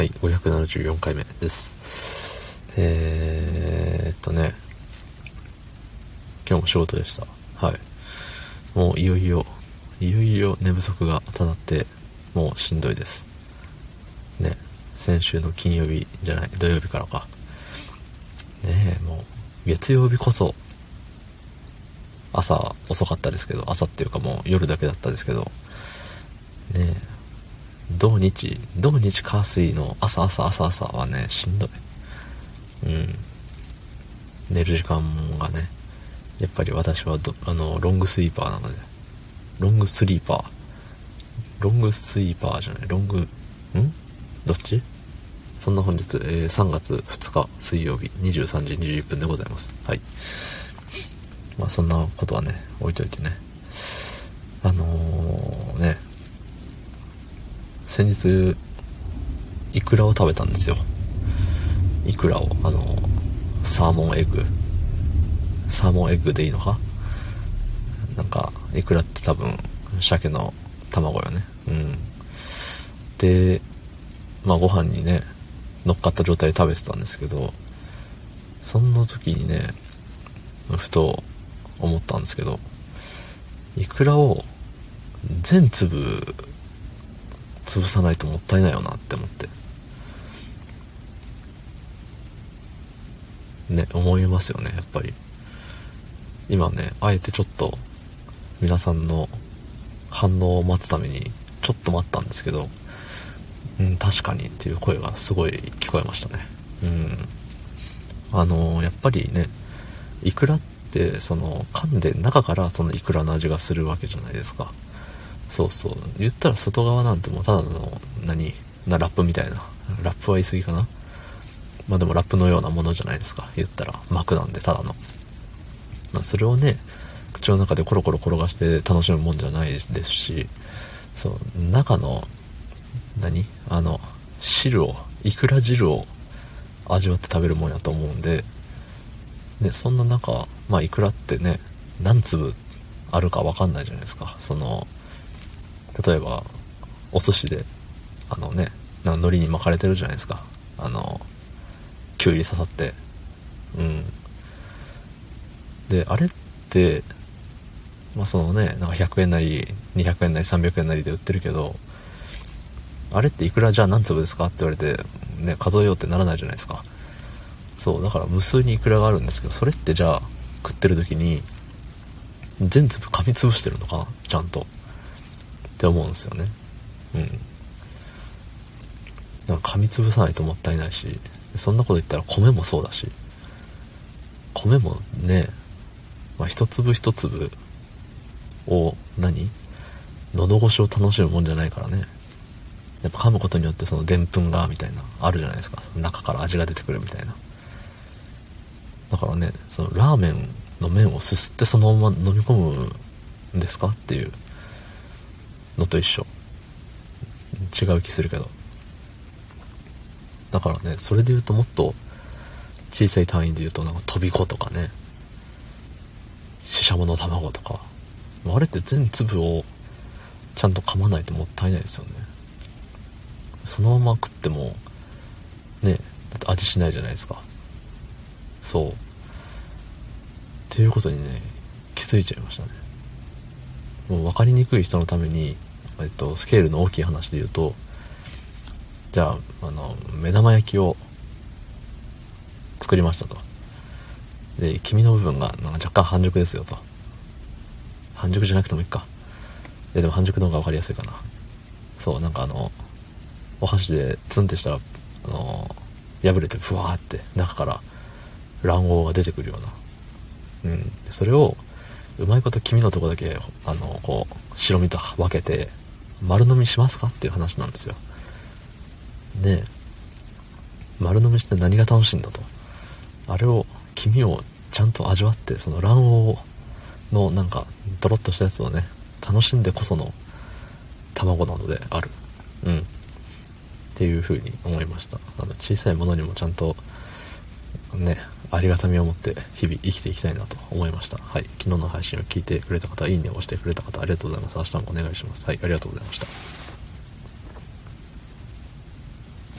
はい、574回目です。えー、っとね、今日も仕事でした。はい。もういよいよ、いよいよ寝不足がたなって、もうしんどいです。ね、先週の金曜日じゃない、土曜日からか。ねえ、もう、月曜日こそ、朝遅かったですけど、朝っていうかもう夜だけだったですけど、ねえ、土日、土日火水の朝朝朝朝はね、しんどい。うん。寝る時間がね、やっぱり私はどあの、ロングスイーパーなので、ロングスリーパー。ロングスイーパーじゃない、ロング、ん？どっち？そんな本日、えー、3月2日水曜日23時21分でございます。はい。まあそんなことはね、置いといてね。あのー、先日、イクラを食べたんですよ。イクラを、あの、サーモンエッグ。サーモンエッグでいいのか？なんか、イクラって多分、鮭の卵よね。うん。で、まあご飯にね、乗っかった状態で食べてたんですけど、そんな時にね、ふと思ったんですけど、イクラを全粒潰さないともったいないよなって思って。ね思いますよねやっぱり。今ねあえてちょっと皆さんの反応を待つためにちょっと待ったんですけどうん確かにっていう声がすごい聞こえましたね。うん。あのー、やっぱりねイクラってその噛んで中からそのイクラの味がするわけじゃないですか。そうそう。言ったら外側なんてもうただの、何な、ラップみたいな。ラップは言い過ぎかなまあでもラップのようなものじゃないですか。言ったら膜なんで、ただの。まあそれをね、口の中でコロコロ転がして楽しむもんじゃないですし、そう、中の、何？あの、汁を、いくら汁を味わって食べるもんやと思うんで、ね、そんな中、まあいくらってね、何粒あるかわかんないじゃないですか。その、例えば、お寿司で、あのね、なん海苔に巻かれてるじゃないですか。あの、きゅうり刺さって。うん。で、あれって、まあそのね、なんか100円なり、200円なり、300円なりで売ってるけど、あれっていくらじゃあ何粒ですか？って言われて、ね、数えようってならないじゃないですか。そう、だから無数にいくらがあるんですけど、それってじゃあ食ってる時に、全粒噛み潰してるのかな？ちゃんと。って思うんですよね。うん。なんか噛みつぶさないともったいないしそんなこと言ったら米もそうだし米もね、まあ、一粒一粒を何？喉越しを楽しむもんじゃないからね。やっぱ噛むことによってそのでんぷんがみたいなあるじゃないですか。中から味が出てくるみたいな。だからねそのラーメンの麺をすすってそのまま飲み込むんですか？っていうのと一緒。違う気するけど。だからねそれで言うともっと小さい単位で言うとなんか飛び子とかね。ししゃもの卵とか。あれって全粒をちゃんと噛まないともったいないですよね。そのまま食ってもねだって味しないじゃないですか。そう。っていうことにね気づいちゃいましたね。もう分かりにくい人のためにえっと、スケールの大きい話で言うと、じゃあ、あの、目玉焼きを作りましたと。で、黄身の部分がなんか若干半熟ですよと。半熟じゃなくてもいいか。で、でも半熟の方が分かりやすいかな。そう、なんかあの、お箸でツンってしたら、あの、破れてふわーって中から卵黄が出てくるような。うん。それを、うまいこと黄身のとこだけ、あの、こう、白身と分けて、丸飲みしますかっていう話なんですよ。ね丸飲みして何が楽しいんだと。あれを、黄身をちゃんと味わって、その卵黄のなんか、ドロッとしたやつをね、楽しんでこその卵なのである。うん。っていう風に思いました。あの、小さいものにもちゃんと、ね、ありがたみを持って日々生きていきたいなと思いました。はい。昨日の配信を聞いてくれた方、いいねを押してくれた方、ありがとうございます。明日もお願いします。はい。ありがとうございました。